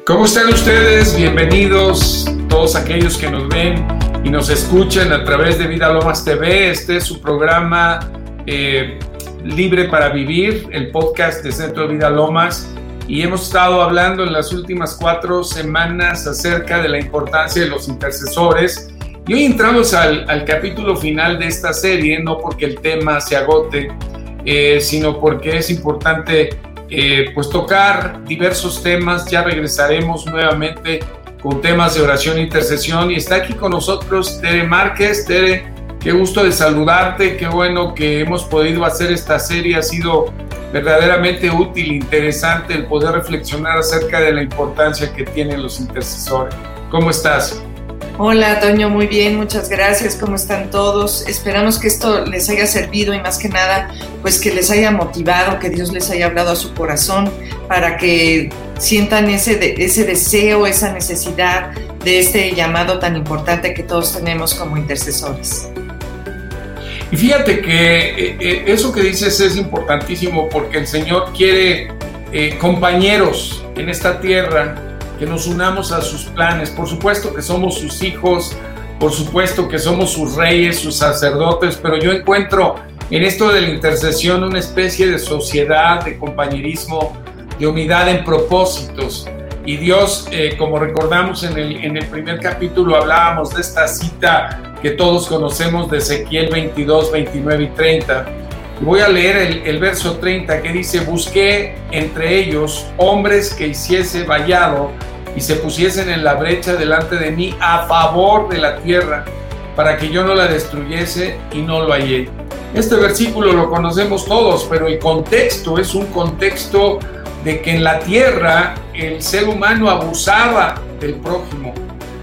¿Cómo están ustedes? Bienvenidos todos aquellos que nos ven y nos escuchan a través de Vida Lomas TV. Este es su programa eh, Libre para Vivir, el podcast de Centro Vida Lomas. Y hemos estado hablando en las últimas cuatro semanas acerca de la importancia de los intercesores. Y hoy entramos al, capítulo final de esta serie, no porque el tema se agote, eh, sino porque es importante eh, pues tocar diversos temas. Ya regresaremos nuevamente con temas de oración e intercesión. Y está aquí con nosotros Tere Márquez. Tere, qué gusto de saludarte. Qué bueno que hemos podido hacer esta serie. Ha sido verdaderamente útil, interesante el poder reflexionar acerca de la importancia que tienen los intercesores. ¿Cómo estás? Hola, Toño, muy bien, muchas gracias. ¿Cómo están todos? Esperamos que esto les haya servido y más que nada, pues que les haya motivado, que Dios les haya hablado a su corazón para que sientan ese, ese deseo, esa necesidad de este llamado tan importante que todos tenemos como intercesores. Y fíjate que eh, eh, eso que dices es importantísimo porque el Señor quiere eh, compañeros en esta tierra que nos unamos a sus planes. Por supuesto que somos sus hijos, por supuesto que somos sus reyes, sus sacerdotes, pero yo encuentro en esto de la intercesión una especie de sociedad, de compañerismo, de unidad en propósitos. Y Dios, eh, como recordamos en el, en el primer capítulo, hablábamos de esta cita que todos conocemos de Ezequiel 22, 29 y 30. Voy a leer el, el, verso 30 que dice, busqué entre ellos hombres que hiciese vallado y se pusiesen en la brecha delante de mí a favor de la tierra, para que yo no la destruyese y no lo hallé. Este versículo lo conocemos todos, pero el contexto es un contexto de que en la tierra el ser humano abusaba del prójimo,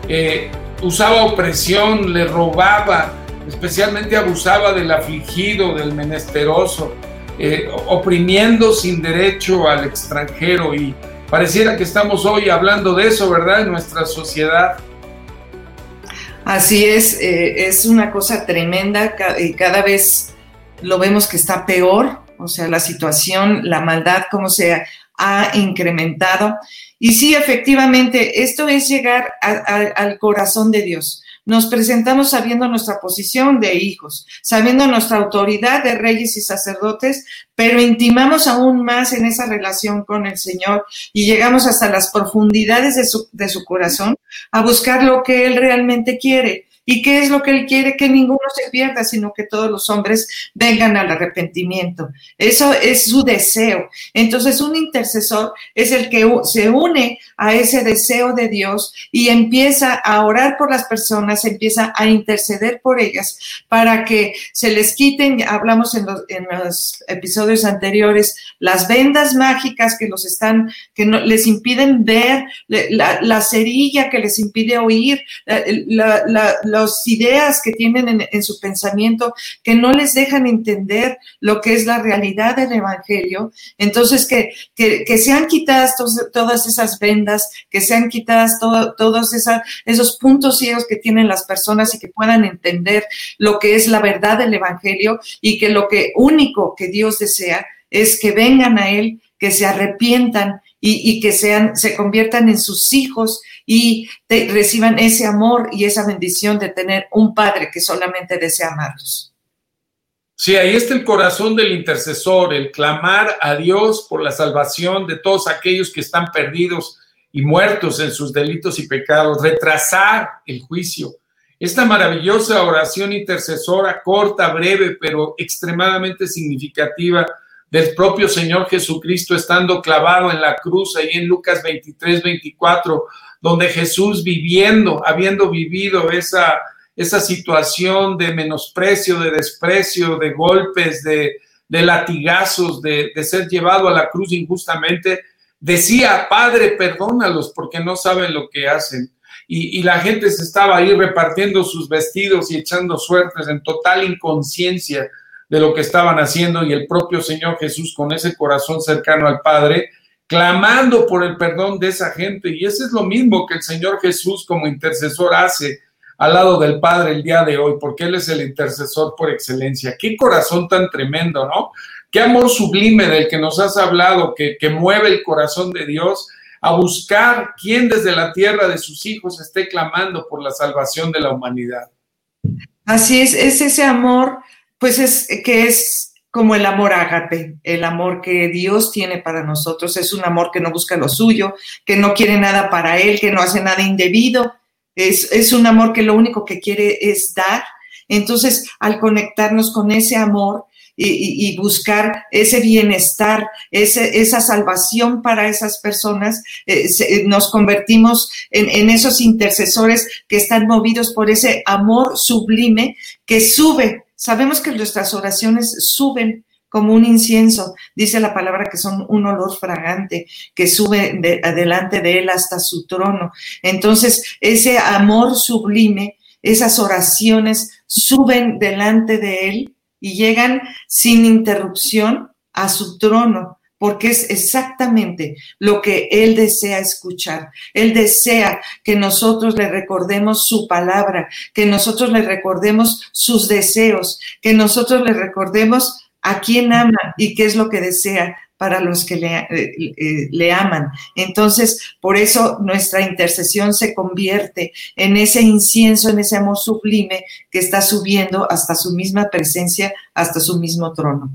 eh, usaba opresión, le robaba, especialmente abusaba del afligido, del menesteroso, eh, oprimiendo sin derecho al extranjero y Pareciera que estamos hoy hablando de eso, ¿verdad? En nuestra sociedad. Así es, eh, es una cosa tremenda y cada vez lo vemos que está peor, o sea, la situación, la maldad, cómo se ha incrementado. Y sí, efectivamente, esto es llegar al corazón de Dios. Nos presentamos sabiendo nuestra posición de hijos, sabiendo nuestra autoridad de reyes y sacerdotes, pero intimamos aún más en esa relación con el Señor y llegamos hasta las profundidades de su, corazón a buscar lo que Él realmente quiere ¿Y qué es lo que Él quiere? Que ninguno se pierda, sino que todos los hombres vengan al arrepentimiento. Eso es su deseo. Entonces, un intercesor es el que se une a ese deseo de Dios y empieza a orar por las personas, empieza a interceder por ellas para que se les quiten, hablamos en los, en los episodios anteriores, las vendas mágicas que los están, que no, les impiden ver, la, la cerilla que les impide oír, la las ideas que tienen en, su pensamiento que no les dejan entender lo que es la realidad del Evangelio. Entonces, que, que, sean quitadas todas esas vendas, que sean quitadas todos esos puntos ciegos que tienen las personas y que puedan entender lo que es la verdad del Evangelio y que lo que único que Dios desea es que vengan a Él, que se arrepientan y, que sean, se conviertan en sus hijos y reciban ese amor y esa bendición de tener un Padre que solamente desea amarlos. Sí, ahí está el corazón del intercesor, el clamar a Dios por la salvación de todos aquellos que están perdidos y muertos en sus delitos y pecados, retrasar el juicio. Esta maravillosa oración intercesora, corta, breve, pero extremadamente significativa, del propio Señor Jesucristo estando clavado en la cruz, ahí en Lucas 23, 24, donde Jesús viviendo, habiendo vivido esa, esa situación de menosprecio, de desprecio, de golpes, de, latigazos, de, de ser llevado a la cruz injustamente, decía, Padre, perdónalos porque no saben lo que hacen. Y, y, la gente se estaba ahí repartiendo sus vestidos y echando suertes en total inconsciencia de lo que estaban haciendo y el propio Señor Jesús con ese corazón cercano al Padre, clamando por el perdón de esa gente. Y eso es lo mismo que el Señor Jesús como intercesor hace al lado del Padre el día de hoy, porque Él es el intercesor por excelencia. Qué corazón tan tremendo, ¿no? Qué amor sublime del que nos has hablado, que, que mueve el corazón de Dios a buscar quién desde la tierra de sus hijos esté clamando por la salvación de la humanidad. Así es, es ese amor, pues es que es como el amor ágape, el amor que Dios tiene para nosotros, es un amor que no busca lo suyo, que no quiere nada para él, que no hace nada indebido, es, es un amor que lo único que quiere es dar. Entonces, al conectarnos con ese amor, y, buscar ese bienestar, ese, esa salvación para esas personas, eh, nos convertimos en, en, esos intercesores que están movidos por ese amor sublime que sube. Sabemos que nuestras oraciones suben como un incienso, dice la palabra que son un olor fragante que sube de, adelante de él hasta su trono. Entonces, ese amor sublime, esas oraciones suben delante de él y llegan sin interrupción a su trono, porque es exactamente lo que Él desea escuchar. Él desea que nosotros le recordemos su palabra, que nosotros le recordemos sus deseos, que nosotros le recordemos a quién ama y qué es lo que desea para los que le, eh, eh, le, aman. Entonces, por eso nuestra intercesión se convierte en ese incienso, en ese amor sublime que está subiendo hasta su misma presencia, hasta su mismo trono.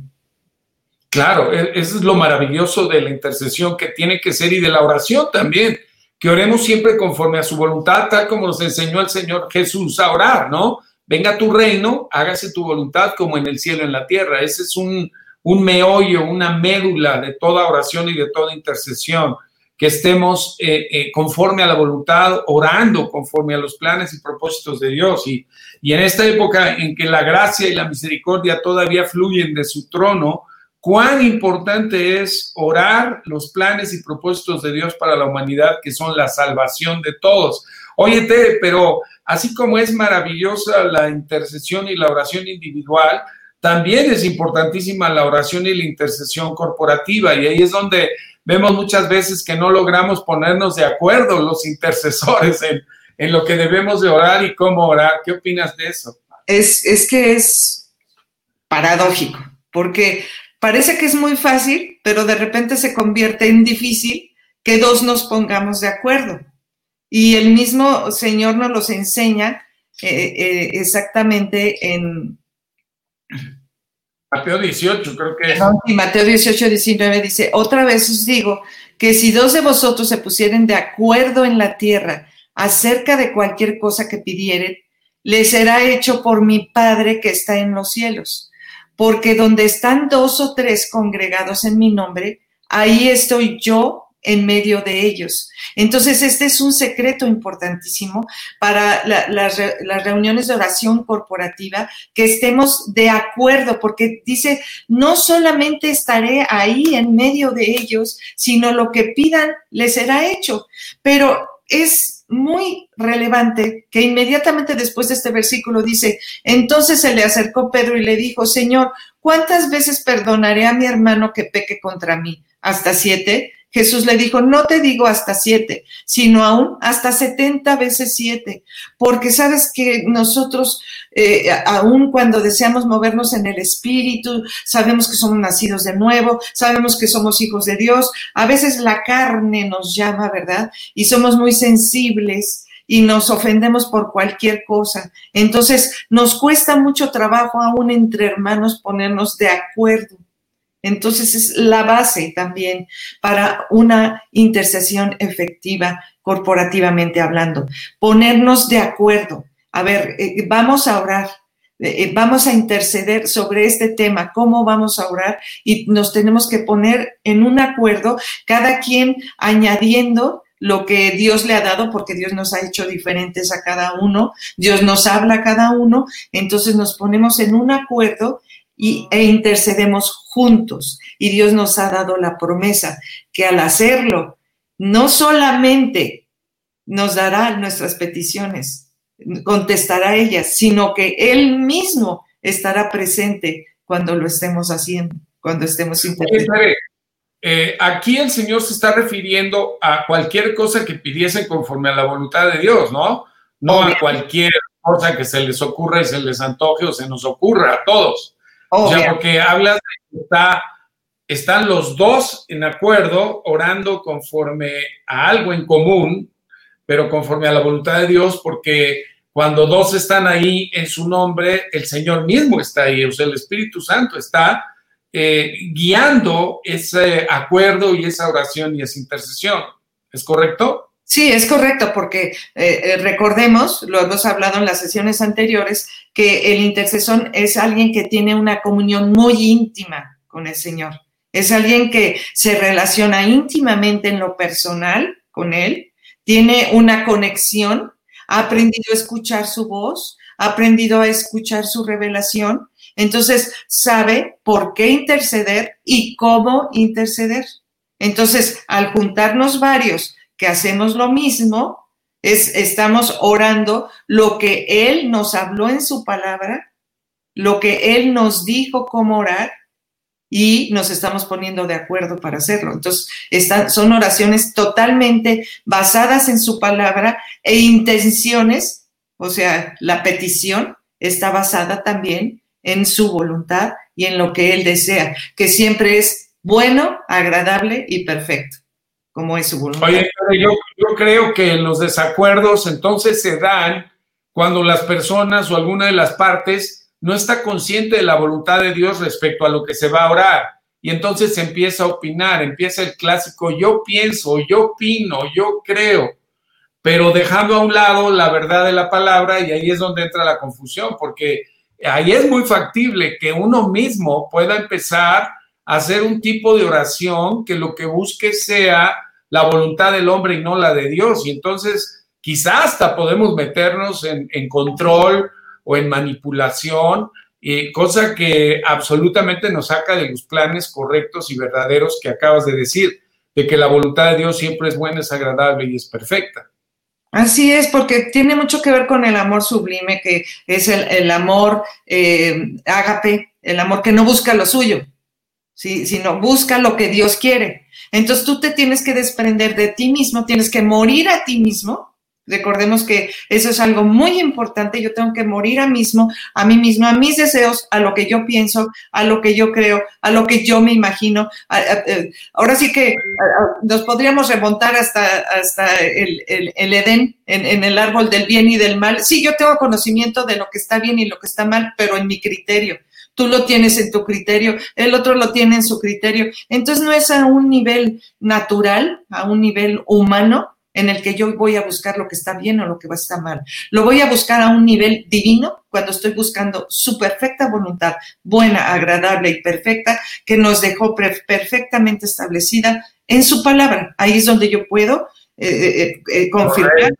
Claro, e, eso es lo maravilloso de la intercesión que tiene que ser y de la oración también, que oremos siempre conforme a su voluntad, tal como nos enseñó el Señor Jesús a orar, ¿no? Venga tu reino, hágase tu voluntad como en el cielo, en la tierra. Ese es un, un meollo, una médula de toda oración y de toda intercesión, que estemos eh, eh, conforme a la voluntad, orando conforme a los planes y propósitos de Dios. Y, y en esta época en que la gracia y la misericordia todavía fluyen de su trono, cuán importante es orar los planes y propósitos de Dios para la humanidad, que son la salvación de todos. Óyete, pero así como es maravillosa la intercesión y la oración individual, también es importantísima la oración y la intercesión corporativa y ahí es donde vemos muchas veces que no logramos ponernos de acuerdo los intercesores en, lo que debemos de orar y cómo orar. ¿Qué opinas de eso? Es, es que es paradójico, porque parece que es muy fácil, pero de repente se convierte en difícil que dos nos pongamos de acuerdo. Y el mismo Señor nos los enseña eh, eh, exactamente en, Mateo 18, creo que es. y Mateo 18, 19 dice, otra vez os digo que si dos de vosotros se pusieren de acuerdo en la tierra acerca de cualquier cosa que pidieren, les será hecho por mi Padre que está en los cielos. Porque donde están dos o tres congregados en mi nombre, ahí estoy yo en medio de ellos. Entonces, este es un secreto importantísimo para las reuniones de oración corporativa, que estemos de acuerdo, porque dice, no solamente estaré ahí en medio de ellos, sino lo que pidan les será hecho. Pero es muy relevante que inmediatamente después de este versículo dice, entonces se le acercó Pedro y le dijo, Señor, ¿cuántas veces perdonaré a mi hermano que peque contra mí? ¿Hasta siete? Jesús le dijo, no te digo hasta siete, sino aún hasta setenta veces siete, porque sabes que nosotros, eh, aún cuando deseamos movernos en el Espíritu, sabemos que somos nacidos de nuevo, sabemos que somos hijos de Dios, a veces la carne nos llama, ¿verdad? Y somos muy sensibles y nos ofendemos por cualquier cosa. Entonces, nos cuesta mucho trabajo aún entre hermanos ponernos de acuerdo. Entonces es la base también para una intercesión efectiva corporativamente hablando. Ponernos de acuerdo. A ver, eh, vamos a orar. Eh, eh, vamos a interceder sobre este tema, cómo vamos a orar y nos tenemos que poner en un acuerdo, cada quien añadiendo lo que Dios le ha dado, porque Dios nos ha hecho diferentes a cada uno, Dios nos habla a cada uno, entonces nos ponemos en un acuerdo y, e intercedemos juntos. Y Dios nos ha dado la promesa que al hacerlo, no solamente nos dará nuestras peticiones, contestará ellas, sino que Él mismo estará presente cuando lo estemos haciendo, cuando estemos intercediendo. Eh, aquí el Señor se está refiriendo a cualquier cosa que pidiesen conforme a la voluntad de Dios, ¿no? No a cualquier cosa que se les ocurra y se les antoje o se nos ocurra a todos. O sea, porque habla de que está están los dos en acuerdo, orando conforme a algo en común, pero conforme a la voluntad de Dios, porque cuando dos están ahí en su nombre, el Señor mismo está ahí, o sea, el Espíritu Santo está eh, guiando ese acuerdo y esa oración y esa intercesión. ¿Es correcto? Sí, es correcto, porque eh, eh, recordemos, lo hemos hablado en las sesiones anteriores, que el intercesor es alguien que tiene una comunión muy íntima con el Señor. Es alguien que se relaciona íntimamente en lo personal con Él, tiene una conexión, ha aprendido a escuchar su voz, ha aprendido a escuchar su revelación, entonces sabe por qué interceder y cómo interceder. Entonces, al juntarnos varios hacemos lo mismo, es, estamos orando lo que Él nos habló en su palabra, lo que Él nos dijo cómo orar y nos estamos poniendo de acuerdo para hacerlo. Entonces, están, son oraciones totalmente basadas en su palabra e intenciones, o sea, la petición está basada también en su voluntad y en lo que Él desea, que siempre es bueno, agradable y perfecto, como es su voluntad. Oye, yo, yo creo que los desacuerdos entonces se dan cuando las personas o alguna de las partes no está consciente de la voluntad de Dios respecto a lo que se va a orar. Y entonces se empieza a opinar, empieza el clásico yo pienso, yo opino, yo creo, pero dejando a un lado la verdad de la palabra y ahí es donde entra la confusión, porque ahí es muy factible que uno mismo pueda empezar a hacer un tipo de oración que lo que busque sea la voluntad del hombre y no la de Dios. Y entonces quizás hasta podemos meternos en, control o en manipulación, y cosa que absolutamente nos saca de los planes correctos y verdaderos que acabas de decir, de que la voluntad de Dios siempre es buena, es agradable y es perfecta. Así es, porque tiene mucho que ver con el amor sublime, que es el, amor eh, ágape, el amor que no busca lo suyo, sino busca lo que Dios quiere. Entonces tú te tienes que desprender de ti mismo, tienes que morir a ti mismo Recordemos que eso es algo muy importante. Yo tengo que morir a mismo, a mí mismo, a mis deseos, a lo que yo pienso, a lo que yo creo, a lo que yo me imagino. Eh, ahora sí que nos podríamos remontar hasta, hasta el, Edén, en, en, el árbol del bien y del mal. Sí, yo tengo conocimiento de lo que está bien y lo que está mal, pero en mi criterio. Tú lo tienes en tu criterio, el otro lo tiene en su criterio. Entonces no es a un nivel natural, a un nivel humano, en el que yo voy a buscar lo que está bien o lo que va a estar mal. Lo voy a buscar a un nivel divino cuando estoy buscando su perfecta voluntad, buena, agradable y perfecta, que nos dejó perfectamente establecida en su palabra. Ahí es donde yo puedo eh, eh, eh, confirmar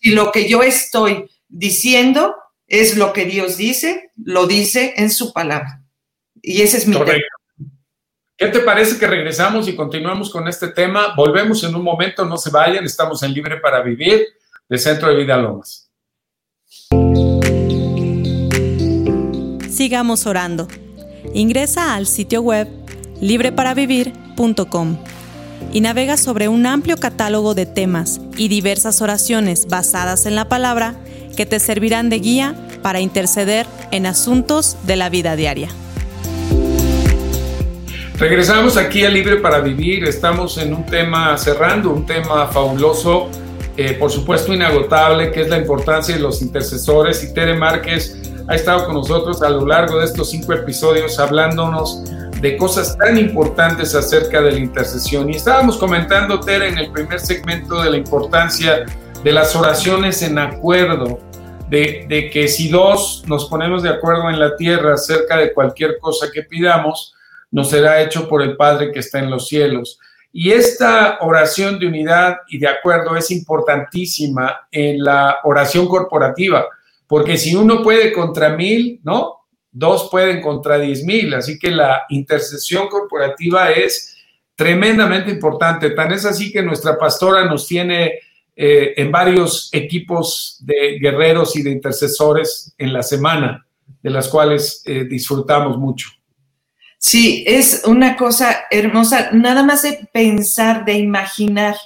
si lo que yo estoy diciendo es lo que Dios dice, lo dice en su palabra. Y ese es mi tema. ¿Qué te parece que regresamos y continuamos con este tema? Volvemos en un momento, no se vayan, estamos en Libre para Vivir de Centro de Vida Lomas. Sigamos orando. Ingresa al sitio web libreparavivir.com y navega sobre un amplio catálogo de temas y diversas oraciones basadas en la palabra que te servirán de guía para interceder en asuntos de la vida diaria. Regresamos aquí a Libre para Vivir. Estamos en un tema cerrando, un tema fabuloso, eh, por supuesto inagotable, que es la importancia de los intercesores. Y Tere Márquez ha estado con nosotros a lo largo de estos cinco episodios hablándonos de cosas tan importantes acerca de la intercesión. Y estábamos comentando, Tere, en el primer segmento de la importancia de las oraciones en acuerdo, de, que si dos nos ponemos de acuerdo en la tierra acerca de cualquier cosa que pidamos, nos será hecho por el Padre que está en los cielos. Y esta oración de unidad y de acuerdo es importantísima en la oración corporativa, porque si uno puede contra mil, ¿no? Dos pueden contra diez mil, así que la intercesión corporativa es tremendamente importante. Tan es así que nuestra pastora nos tiene eh, en varios equipos de guerreros y de intercesores en la semana, de las cuales eh, disfrutamos mucho. Sí, es una cosa hermosa, nada más de pensar, de imaginar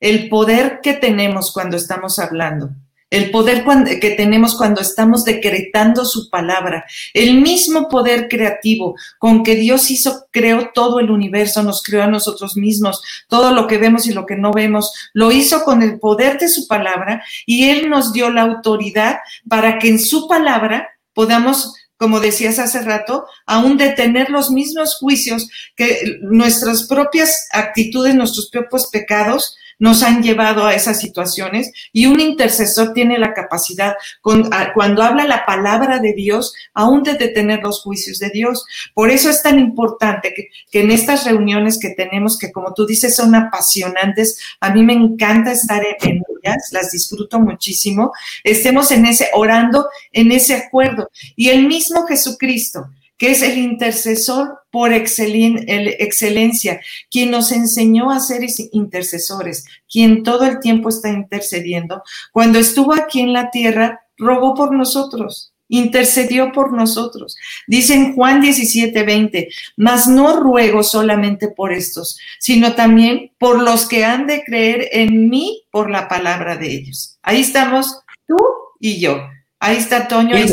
el poder que tenemos cuando estamos hablando. El poder que tenemos cuando estamos decretando su palabra, el mismo poder creativo con que Dios hizo, creó todo el universo, nos creó a nosotros mismos, todo lo que vemos y lo que no vemos, lo hizo con el poder de su palabra y Él nos dio la autoridad para que en su palabra podamos como decías hace rato, aún detener los mismos juicios que nuestras propias actitudes, nuestros propios pecados nos han llevado a esas situaciones y un intercesor tiene la capacidad, cuando habla la palabra de Dios, aún de detener los juicios de Dios. Por eso es tan importante que, en estas reuniones que tenemos, que como tú dices son apasionantes, a mí me encanta estar en, ellas, las disfruto muchísimo, estemos en ese, orando en ese acuerdo. Y el mismo Jesucristo, que es el intercesor por excelencia, quien nos enseñó a ser intercesores, quien todo el tiempo está intercediendo. Cuando estuvo aquí en la tierra, rogó por nosotros intercedió por nosotros. Dice en Juan 17, 20, mas no ruego solamente por estos, sino también por los que han de creer en mí por la palabra de ellos. Ahí estamos tú y yo. Ahí está Toño, ahí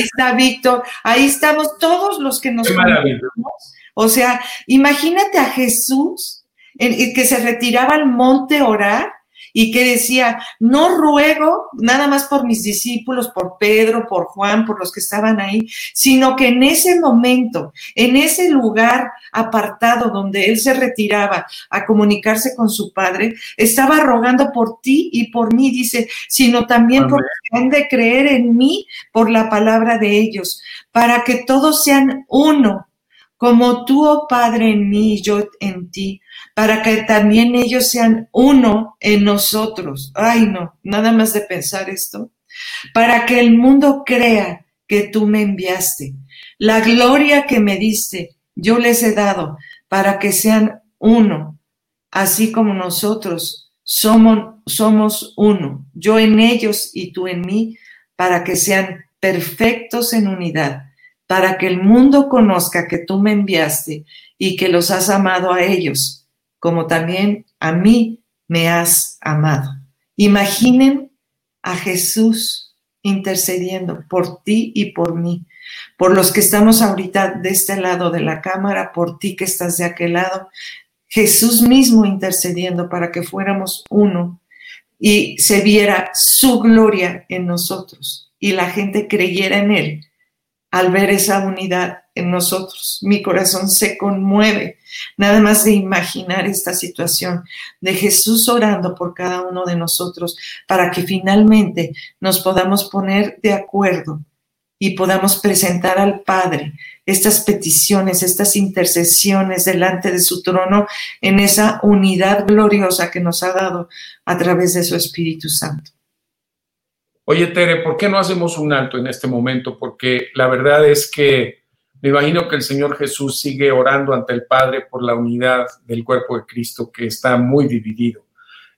está, Víctor, ahí estamos todos los que nos O sea, imagínate a Jesús que se retiraba al monte a orar y que decía, no ruego nada más por mis discípulos, por Pedro, por Juan, por los que estaban ahí, sino que en ese momento, en ese lugar apartado donde él se retiraba a comunicarse con su padre, estaba rogando por ti y por mí, dice, sino también por los que han de creer en mí por la palabra de ellos, para que todos sean uno, como tú, oh Padre, en mí y yo en ti para que también ellos sean uno en nosotros. Ay, no, nada más de pensar esto. Para que el mundo crea que tú me enviaste. La gloria que me diste, yo les he dado para que sean uno, así como nosotros somos, somos uno. Yo en ellos y tú en mí, para que sean perfectos en unidad, para que el mundo conozca que tú me enviaste y que los has amado a ellos como también a mí me has amado. Imaginen a Jesús intercediendo por ti y por mí, por los que estamos ahorita de este lado de la cámara, por ti que estás de aquel lado, Jesús mismo intercediendo para que fuéramos uno y se viera su gloria en nosotros y la gente creyera en Él al ver esa unidad en nosotros. Mi corazón se conmueve nada más de imaginar esta situación de Jesús orando por cada uno de nosotros para que finalmente nos podamos poner de acuerdo y podamos presentar al Padre estas peticiones, estas intercesiones delante de su trono en esa unidad gloriosa que nos ha dado a través de su Espíritu Santo. Oye, Tere, ¿por qué no hacemos un alto en este momento? Porque la verdad es que me imagino que el Señor Jesús sigue orando ante el Padre por la unidad del cuerpo de Cristo que está muy dividido.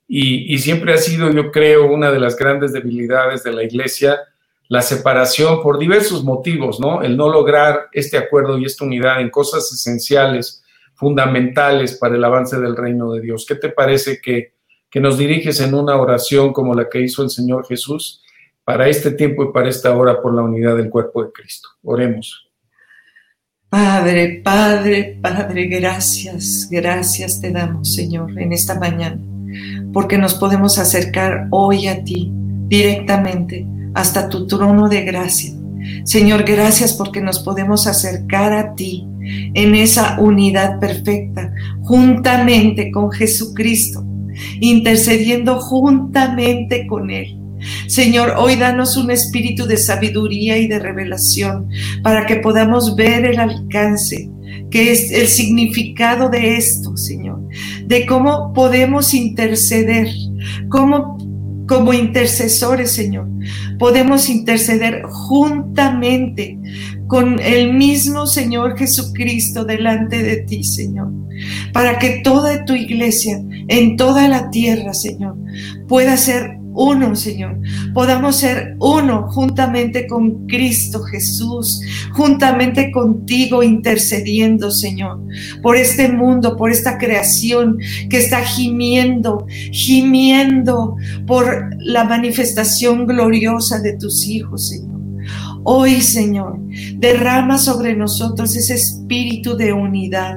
Y, siempre ha sido, yo creo, una de las grandes debilidades de la iglesia, la separación por diversos motivos, ¿no? El no lograr este acuerdo y esta unidad en cosas esenciales, fundamentales para el avance del reino de Dios. ¿Qué te parece que, que nos diriges en una oración como la que hizo el Señor Jesús? para este tiempo y para esta hora por la unidad del cuerpo de Cristo. Oremos. Padre, Padre, Padre, gracias, gracias te damos, Señor, en esta mañana, porque nos podemos acercar hoy a ti directamente hasta tu trono de gracia. Señor, gracias porque nos podemos acercar a ti en esa unidad perfecta, juntamente con Jesucristo, intercediendo juntamente con Él Señor, hoy danos un espíritu de sabiduría y de revelación para que podamos ver el alcance, que es el significado de esto, Señor, de cómo podemos interceder, cómo como intercesores, Señor, podemos interceder juntamente con el mismo Señor Jesucristo delante de ti, Señor, para que toda tu iglesia en toda la tierra, Señor, pueda ser uno, Señor. Podamos ser uno juntamente con Cristo Jesús, juntamente contigo intercediendo, Señor, por este mundo, por esta creación que está gimiendo, gimiendo por la manifestación gloriosa de tus hijos, Señor. Hoy, Señor, derrama sobre nosotros ese espíritu de unidad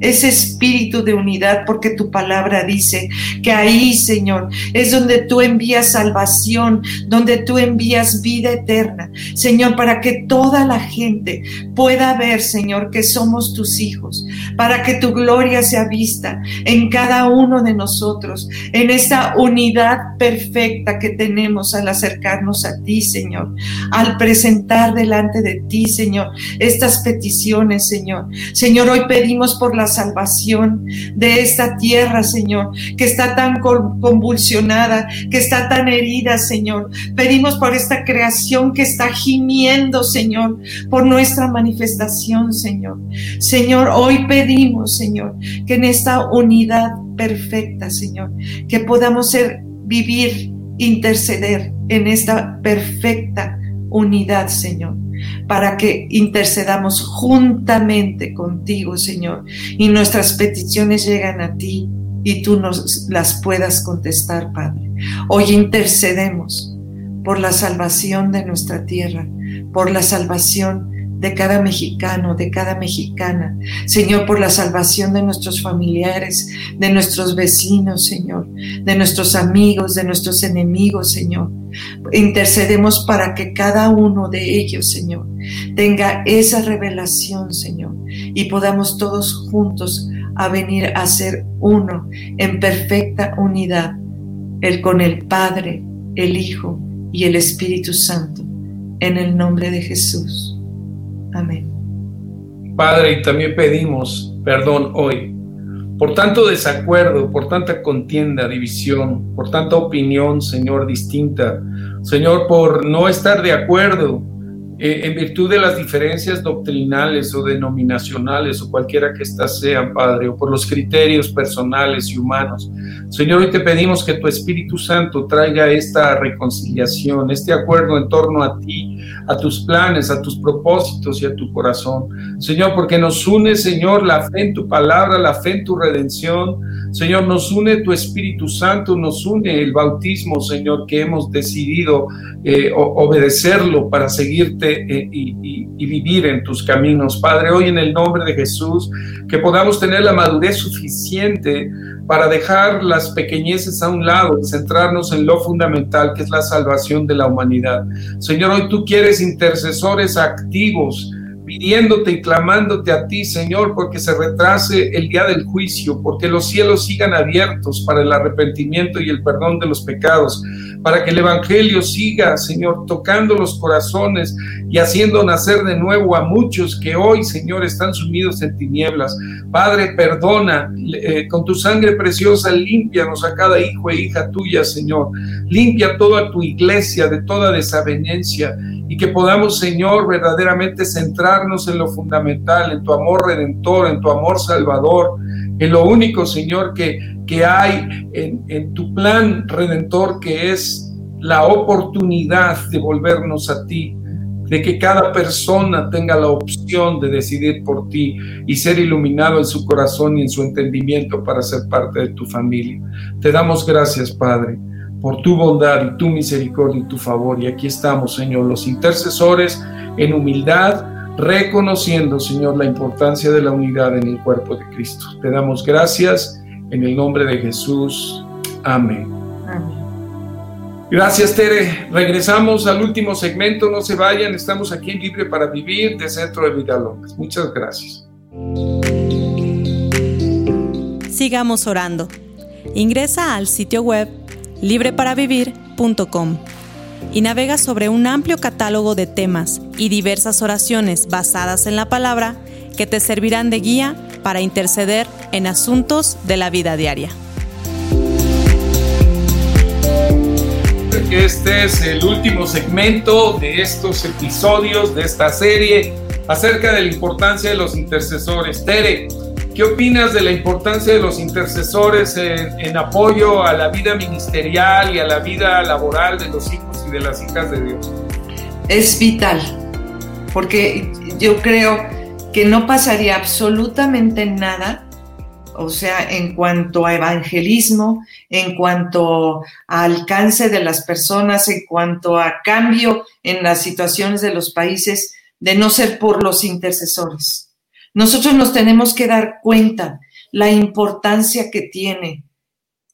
ese espíritu de unidad, porque tu palabra dice que ahí, Señor, es donde tú envías salvación, donde tú envías vida eterna, Señor, para que toda la gente pueda ver, Señor, que somos tus hijos, para que tu gloria sea vista en cada uno de nosotros, en esta unidad perfecta que tenemos al acercarnos a ti, Señor, al presentar delante de ti, Señor, estas peticiones, Señor. Señor, hoy pedimos por la salvación de esta tierra, Señor, que está tan convulsionada, que está tan herida, Señor. Pedimos por esta creación que está gimiendo, Señor, por nuestra manifestación, Señor. Señor, hoy pedimos, Señor, que en esta unidad perfecta, Señor, que podamos ser, vivir, interceder en esta perfecta unidad, Señor para que intercedamos juntamente contigo, Señor, y nuestras peticiones llegan a ti y tú nos las puedas contestar, Padre. Hoy intercedemos por la salvación de nuestra tierra, por la salvación de cada mexicano, de cada mexicana. Señor, por la salvación de nuestros familiares, de nuestros vecinos, Señor, de nuestros amigos, de nuestros enemigos, Señor. Intercedemos para que cada uno de ellos, Señor, tenga esa revelación, Señor, y podamos todos juntos a venir a ser uno en perfecta unidad, el con el Padre, el Hijo y el Espíritu Santo, en el nombre de Jesús. Padre, y también pedimos perdón hoy por tanto desacuerdo, por tanta contienda, división, por tanta opinión, Señor, distinta. Señor, por no estar de acuerdo eh, en virtud de las diferencias doctrinales o denominacionales o cualquiera que éstas sean, Padre, o por los criterios personales y humanos. Señor, hoy te pedimos que tu Espíritu Santo traiga esta reconciliación, este acuerdo en torno a ti, a tus planes, a tus propósitos y a tu corazón. Señor, porque nos une, Señor, la fe en tu palabra, la fe en tu redención. Señor, nos une tu Espíritu Santo, nos une el bautismo, Señor, que hemos decidido eh, obedecerlo para seguirte eh, y, vivir en tus caminos. Padre, hoy en el nombre de Jesús, que podamos tener la madurez suficiente para dejar las pequeñeces a un lado y centrarnos en lo fundamental, que es la salvación de la humanidad. Señor, hoy tú quieres intercesores activos pidiéndote y clamándote a ti, Señor, porque se retrase el día del juicio, porque los cielos sigan abiertos para el arrepentimiento y el perdón de los pecados, para que el Evangelio siga, Señor, tocando los corazones y haciendo nacer de nuevo a muchos que hoy, Señor, están sumidos en tinieblas. Padre, perdona, eh, con tu sangre preciosa, límpianos a cada hijo e hija tuya, Señor. Limpia toda tu iglesia de toda desavenencia y que podamos, Señor, verdaderamente centrarnos en lo fundamental, en tu amor redentor, en tu amor salvador, en lo único, Señor, que, que hay en, en tu plan redentor, que es la oportunidad de volvernos a ti, de que cada persona tenga la opción de decidir por ti y ser iluminado en su corazón y en su entendimiento para ser parte de tu familia. Te damos gracias, Padre por tu bondad y tu misericordia y tu favor. Y aquí estamos, Señor, los intercesores en humildad, reconociendo, Señor, la importancia de la unidad en el cuerpo de Cristo. Te damos gracias en el nombre de Jesús. Amén. Amén. Gracias, Tere. Regresamos al último segmento. No se vayan. Estamos aquí en Libre para Vivir de Centro de Vida López. Muchas gracias. Sigamos orando. Ingresa al sitio web libreparavivir.com y navega sobre un amplio catálogo de temas y diversas oraciones basadas en la palabra que te servirán de guía para interceder en asuntos de la vida diaria. Este es el último segmento de estos episodios de esta serie acerca de la importancia de los intercesores. Tere, ¿qué opinas de la importancia de los intercesores en, apoyo a la vida ministerial y a la vida laboral de los hijos y de las hijas de Dios? Es vital, porque yo creo que no pasaría absolutamente nada o sea, en cuanto a evangelismo, en cuanto a alcance de las personas, en cuanto a cambio en las situaciones de los países, de no ser por los intercesores. Nosotros nos tenemos que dar cuenta la importancia que tiene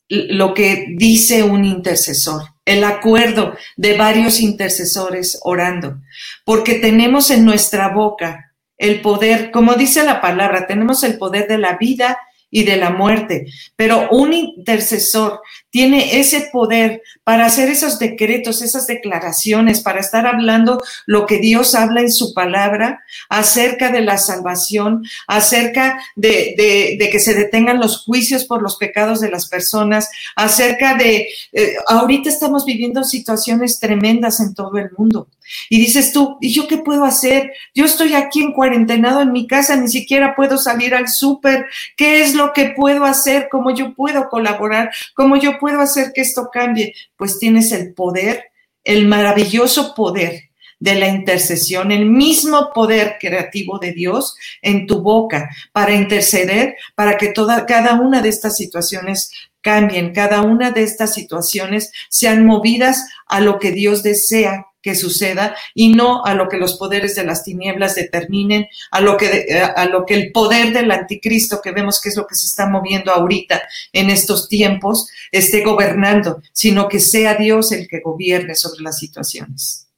lo que dice un intercesor, el acuerdo de varios intercesores orando, porque tenemos en nuestra boca el poder, como dice la palabra, tenemos el poder de la vida y de la muerte. Pero un intercesor tiene ese poder para hacer esos decretos, esas declaraciones, para estar hablando lo que Dios habla en su palabra acerca de la salvación, acerca de, que se detengan los juicios por los pecados de las personas, acerca de, eh, ahorita estamos viviendo situaciones tremendas en todo el mundo. Y dices tú, ¿y yo qué puedo hacer? Yo estoy aquí en cuarentenado en mi casa, ni siquiera puedo salir al súper. ¿Qué es lo que puedo hacer? ¿Cómo yo puedo colaborar? ¿Cómo yo puedo hacer que esto cambie? Pues tienes el poder, el maravilloso poder de la intercesión, el mismo poder creativo de Dios en tu boca para interceder, para que toda, cada una de estas situaciones cambien, cada una de estas situaciones sean movidas a lo que Dios desea que suceda y no a lo que los poderes de las tinieblas determinen, a lo que, a lo que el poder del anticristo, que vemos que es lo que se está moviendo ahorita en estos tiempos, esté gobernando, sino que sea Dios el que gobierne sobre las situaciones.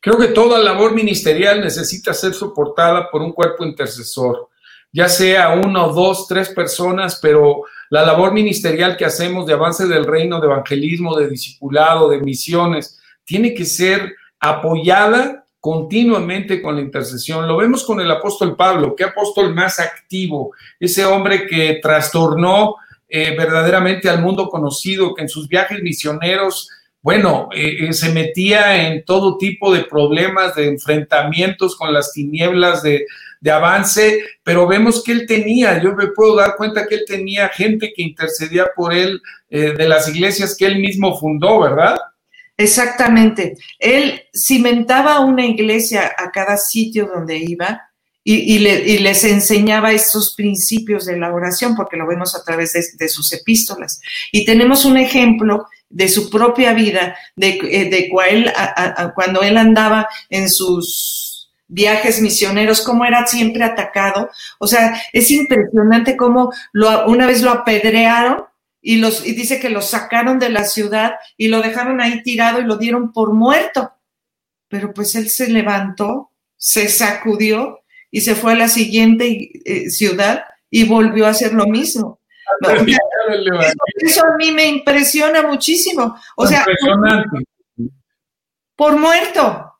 Creo que toda labor ministerial necesita ser soportada por un cuerpo intercesor, ya sea uno, dos, tres personas, pero la labor ministerial que hacemos de avance del reino, de evangelismo, de discipulado, de misiones, tiene que ser apoyada continuamente con la intercesión. Lo vemos con el apóstol Pablo, qué apóstol más activo, ese hombre que trastornó eh, verdaderamente al mundo conocido, que en sus viajes misioneros, bueno, eh, eh, se metía en todo tipo de problemas, de enfrentamientos con las tinieblas de, de avance, pero vemos que él tenía, yo me puedo dar cuenta que él tenía gente que intercedía por él de las iglesias que él mismo fundó, ¿verdad? Exactamente. Él cimentaba una iglesia a cada sitio donde iba y, les enseñaba estos principios de la oración, porque lo vemos a través de, sus epístolas. Y tenemos un ejemplo de su propia vida, de, eh, cuando él andaba en sus viajes misioneros, cómo era siempre atacado. O sea, es impresionante cómo lo, una vez lo apedrearon y, los, y dice que lo sacaron de la ciudad y lo dejaron ahí tirado y lo dieron por muerto. Pero pues él se levantó, se sacudió y se fue a la siguiente eh, ciudad y volvió a hacer lo mismo. eso, a mí me impresiona muchísimo. O sea, por muerto,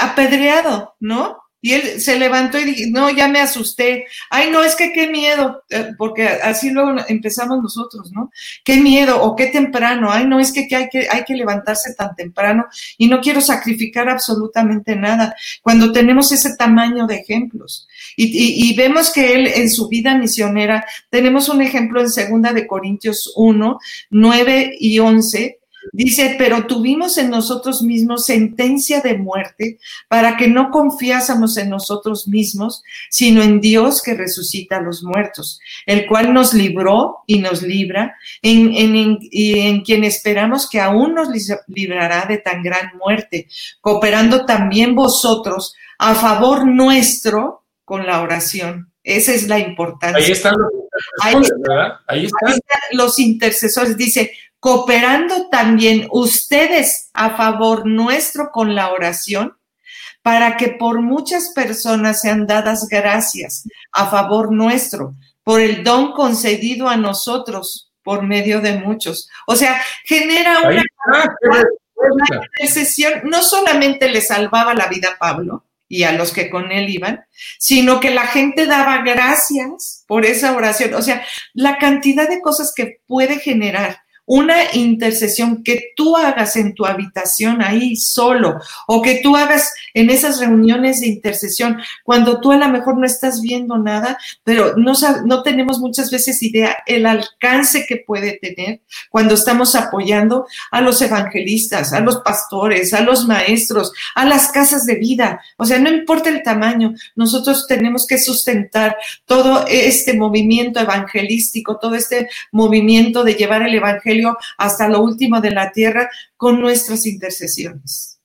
apedreado, ¿no? Y él se levantó y dijo, no, ya me asusté. Ay, no, es que qué miedo, eh, porque así luego empezamos nosotros, ¿no? Qué miedo o qué temprano. Ay, no, es que, hay, que hay que levantarse tan temprano y no quiero sacrificar absolutamente nada cuando tenemos ese tamaño de ejemplos. Y, y vemos que él en su vida misionera, tenemos un ejemplo en segunda de Corintios 1, 9 y 11, Dice, pero tuvimos en nosotros mismos sentencia de muerte para que no confiásemos en nosotros mismos, sino en Dios que resucita a los muertos, el cual nos libró y nos libra, en, en, y en quien esperamos que aún nos librará de tan gran muerte, cooperando también vosotros a favor nuestro con la oración. Esa es la importancia. Ahí están los Ahí están los intercesores. Dice, cooperando también ustedes a favor nuestro con la oración, para que por muchas personas sean dadas gracias a favor nuestro, por el don concedido a nosotros por medio de muchos. O sea, genera una, intercesión, no solamente le salvaba la vida a Pablo y a los que con él iban, sino que la gente daba gracias por esa oración. O sea, la cantidad de cosas que puede generar una intercesión que tú hagas en tu habitación ahí solo o que tú hagas en esas reuniones de intercesión cuando tú a lo mejor no estás viendo nada, pero no, no tenemos muchas veces idea el alcance que puede tener cuando estamos apoyando a los evangelistas, a los pastores, a los maestros, a las casas de vida. O sea, no importa el tamaño, nosotros tenemos que sustentar todo este movimiento evangelístico, todo este movimiento de llevar el evangelio hasta lo último de la tierra con nuestras intercesiones.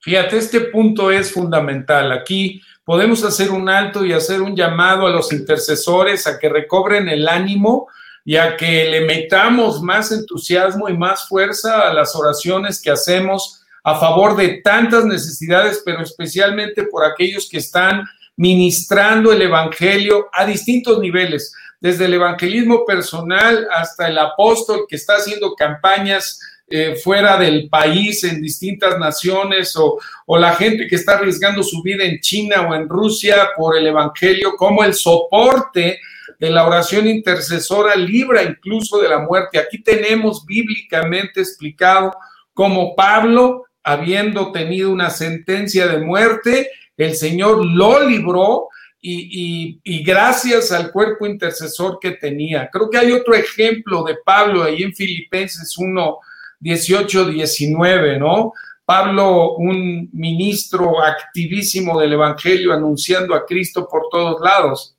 Fíjate, este punto es fundamental. Aquí podemos hacer un alto y hacer un llamado a los intercesores a que recobren el ánimo y a que le metamos más entusiasmo y más fuerza a las oraciones que hacemos a favor de tantas necesidades, pero especialmente por aquellos que están ministrando el Evangelio a distintos niveles desde el evangelismo personal hasta el apóstol que está haciendo campañas eh, fuera del país, en distintas naciones, o, o, la gente que está arriesgando su vida en China o en Rusia por el Evangelio, como el soporte de la oración intercesora libra incluso de la muerte. Aquí tenemos bíblicamente explicado cómo Pablo, habiendo tenido una sentencia de muerte, el Señor lo libró y, gracias al cuerpo intercesor que tenía. Creo que hay otro ejemplo de Pablo ahí en Filipenses 1, 18, 19, ¿no? Pablo, un ministro activísimo del Evangelio, anunciando a Cristo por todos lados.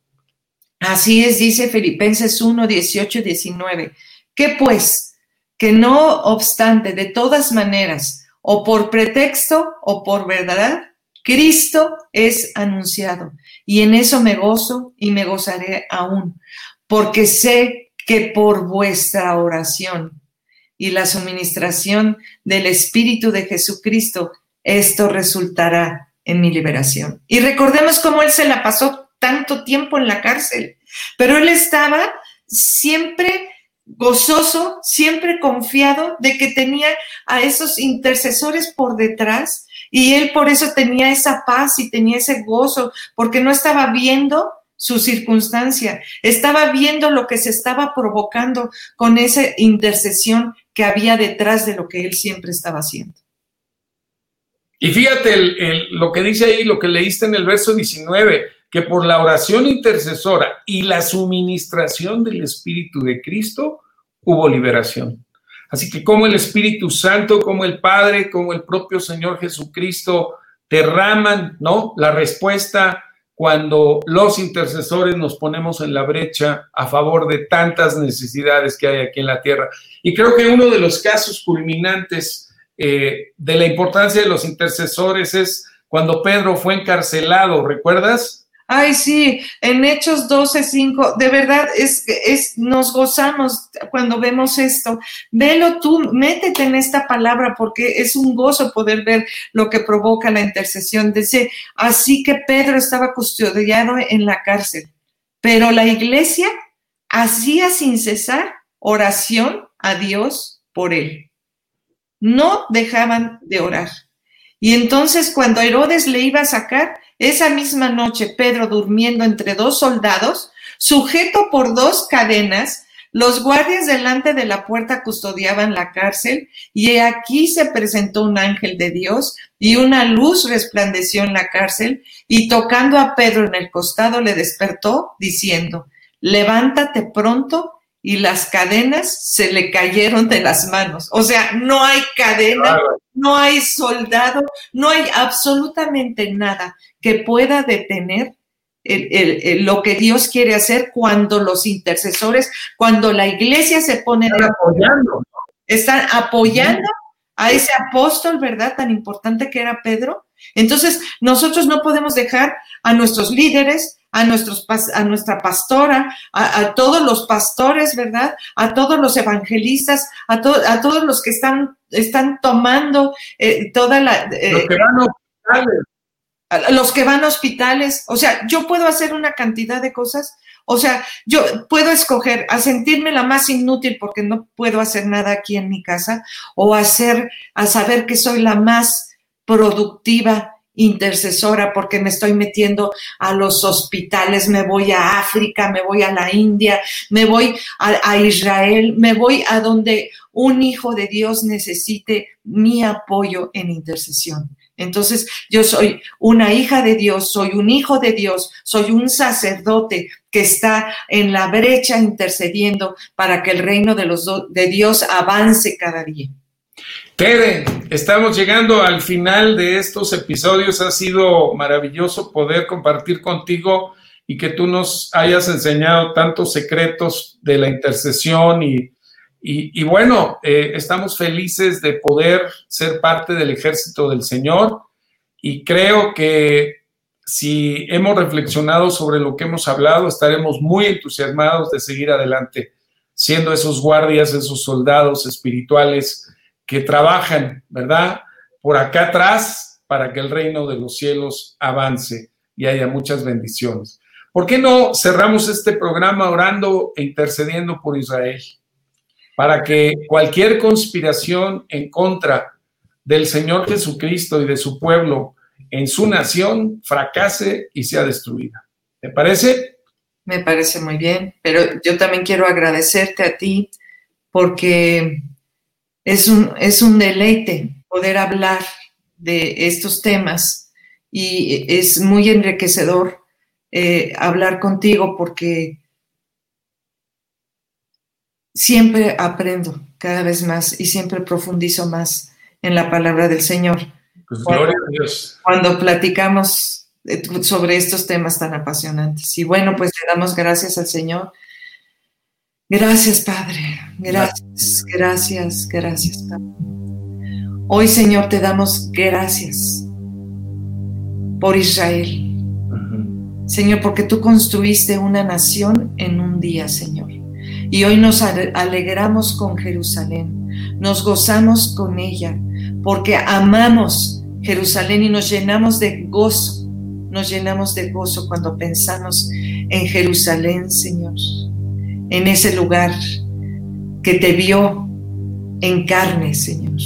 Así es, dice Filipenses 1, 18, 19. ¿Qué pues? Que no obstante, de todas maneras, o por pretexto o por verdad, Cristo es anunciado y en eso me gozo y me gozaré aún, porque sé que por vuestra oración y la suministración del Espíritu de Jesucristo, esto resultará en mi liberación. Y recordemos cómo él se la pasó tanto tiempo en la cárcel, pero él estaba siempre gozoso, siempre confiado de que tenía a esos intercesores por detrás y él por eso tenía esa paz y tenía ese gozo, porque no estaba viendo su circunstancia, estaba viendo lo que se estaba provocando con esa intercesión que había detrás de lo que él siempre estaba haciendo. Y fíjate lo que dice ahí, lo que leíste en el verso 19, que por la oración intercesora y la suministración del Espíritu de Cristo hubo liberación. Así que como el Espíritu Santo, como el Padre, como el propio Señor Jesucristo derraman, ¿no? La respuesta cuando los intercesores nos ponemos en la brecha a favor de tantas necesidades que hay aquí en la tierra. Y creo que uno de los casos culminantes eh, de la importancia de los intercesores es cuando Pedro fue encarcelado, ¿recuerdas? Ay, sí, en Hechos 12, 5, de verdad es, es, nos gozamos cuando vemos esto. Velo tú, métete en esta palabra porque es un gozo poder ver lo que provoca la intercesión. Dice, así que Pedro estaba custodiado en la cárcel, pero la iglesia hacía sin cesar oración a Dios por él. No dejaban de orar. Y entonces cuando Herodes le iba a sacar, esa misma noche Pedro durmiendo entre dos soldados, sujeto por dos cadenas, los guardias delante de la puerta custodiaban la cárcel y aquí se presentó un ángel de Dios y una luz resplandeció en la cárcel y tocando a Pedro en el costado le despertó diciendo, levántate pronto y las cadenas se le cayeron de las manos. O sea, no hay cadena, no hay soldado, no hay absolutamente nada que pueda detener lo que Dios quiere hacer cuando los intercesores, cuando la iglesia se pone... Están apoyando. Están apoyando a ese apóstol, ¿verdad? Tan importante que era Pedro. Entonces, nosotros no podemos dejar a nuestros líderes, a, nuestros, a nuestra pastora, a, todos los pastores, ¿verdad? A todos los evangelistas, a, a todos los que están, están tomando eh, toda la... Eh, los que van a hospitales. Los que van a hospitales. O sea, yo puedo hacer una cantidad de cosas. O sea, yo puedo escoger a sentirme la más inútil porque no puedo hacer nada aquí en mi casa o hacer, a saber que soy la más productiva intercesora porque me estoy metiendo a los hospitales, me voy a África, me voy a la India, me voy a, Israel, me voy a donde un hijo de Dios necesite mi apoyo en intercesión. Entonces, yo soy una hija de Dios, soy un hijo de Dios, soy un sacerdote que está en la brecha intercediendo para que el reino de, los de Dios avance cada día. Tere, estamos llegando al final de estos episodios. Ha sido maravilloso poder compartir contigo y que tú nos hayas enseñado tantos secretos de la intercesión y, y, bueno, eh, estamos felices de poder ser parte del ejército del Señor y creo que si hemos reflexionado sobre lo que hemos hablado, estaremos muy entusiasmados de seguir adelante, siendo esos guardias, esos soldados espirituales que trabajan, ¿verdad? Por acá atrás para que el reino de los cielos avance y haya muchas bendiciones. ¿Por qué no cerramos este programa orando e intercediendo por Israel? para que cualquier conspiración en contra del Señor Jesucristo y de su pueblo en su nación fracase y sea destruida. ¿Te parece? Me parece muy bien, pero yo también quiero agradecerte a ti porque es un, es un deleite poder hablar de estos temas y es muy enriquecedor eh, hablar contigo porque siempre aprendo cada vez más y siempre profundizo más en la palabra del Señor. Pues gloria a Dios. Cuando platicamos sobre estos temas tan apasionantes. Y bueno, pues le damos gracias al Señor. Gracias, Padre. Gracias, gracias, gracias, Padre. Hoy, Señor, te damos gracias por Israel. Señor, porque tú construiste una nación en un día, Señor. Y hoy nos alegramos con Jerusalén, nos gozamos con ella, porque amamos Jerusalén y nos llenamos de gozo, nos llenamos de gozo cuando pensamos en Jerusalén, Señor, en ese lugar que te vio en carne, Señor.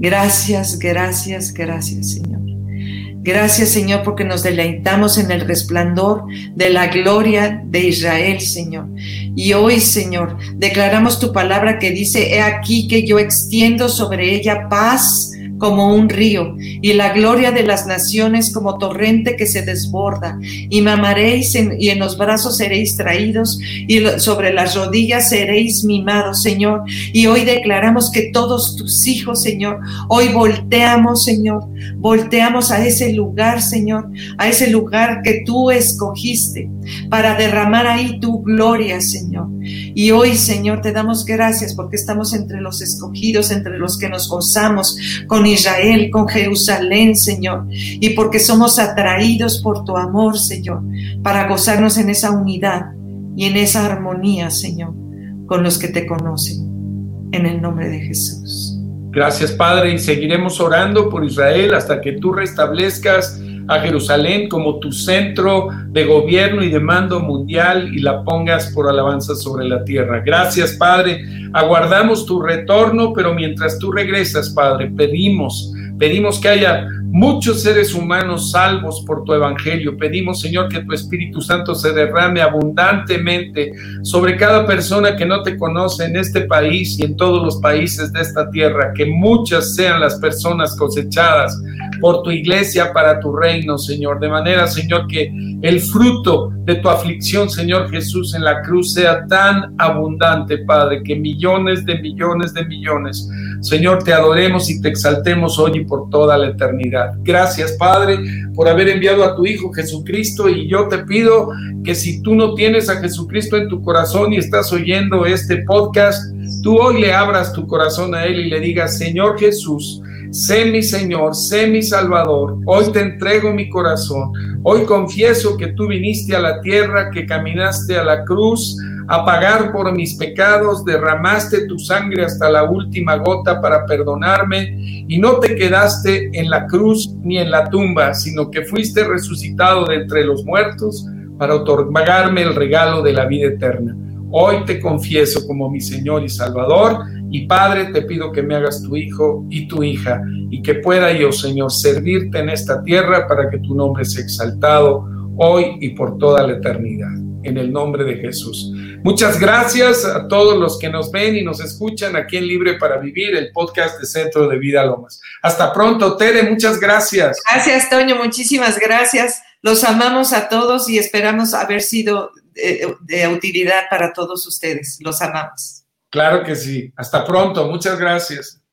Gracias, gracias, gracias, Señor. Gracias Señor porque nos deleitamos en el resplandor de la gloria de Israel, Señor. Y hoy, Señor, declaramos tu palabra que dice, he aquí que yo extiendo sobre ella paz como un río, y la gloria de las naciones como torrente que se desborda. Y mamaréis y en los brazos seréis traídos, y sobre las rodillas seréis mimados, Señor. Y hoy declaramos que todos tus hijos, Señor, hoy volteamos, Señor, volteamos a ese lugar, Señor, a ese lugar que tú escogiste para derramar ahí tu gloria, Señor. Y hoy, Señor, te damos gracias porque estamos entre los escogidos, entre los que nos gozamos con Israel, con Jerusalén, Señor, y porque somos atraídos por tu amor, Señor, para gozarnos en esa unidad y en esa armonía, Señor, con los que te conocen. En el nombre de Jesús. Gracias, Padre, y seguiremos orando por Israel hasta que tú restablezcas a Jerusalén como tu centro de gobierno y de mando mundial y la pongas por alabanza sobre la tierra. Gracias, Padre. Aguardamos tu retorno, pero mientras tú regresas, Padre, pedimos, pedimos que haya muchos seres humanos salvos por tu evangelio. Pedimos, Señor, que tu Espíritu Santo se derrame abundantemente sobre cada persona que no te conoce en este país y en todos los países de esta tierra. Que muchas sean las personas cosechadas por tu iglesia para tu reino, Señor. De manera, Señor, que el fruto de tu aflicción, Señor Jesús, en la cruz sea tan abundante, Padre, que millones de millones de millones, Señor, te adoremos y te exaltemos hoy y por toda la eternidad. Gracias, Padre, por haber enviado a tu Hijo Jesucristo y yo te pido que si tú no tienes a Jesucristo en tu corazón y estás oyendo este podcast, tú hoy le abras tu corazón a Él y le digas, Señor Jesús, sé mi Señor, sé mi Salvador, hoy te entrego mi corazón, hoy confieso que tú viniste a la tierra, que caminaste a la cruz, a pagar por mis pecados, derramaste tu sangre hasta la última gota para perdonarme y no te quedaste en la cruz ni en la tumba, sino que fuiste resucitado de entre los muertos para otorgarme el regalo de la vida eterna. Hoy te confieso como mi Señor y Salvador Y Padre, te pido que me hagas tu hijo y tu hija y que pueda yo, Señor, servirte en esta tierra para que tu nombre sea exaltado hoy y por toda la eternidad. En el nombre de Jesús. Muchas gracias a todos los que nos ven y nos escuchan aquí en Libre para Vivir, el podcast de Centro de Vida Lomas. Hasta pronto, Tere, muchas gracias. Gracias, Toño, muchísimas gracias. Los amamos a todos y esperamos haber sido de utilidad para todos ustedes. Los amamos. Claro que sí. Hasta pronto. Muchas gracias.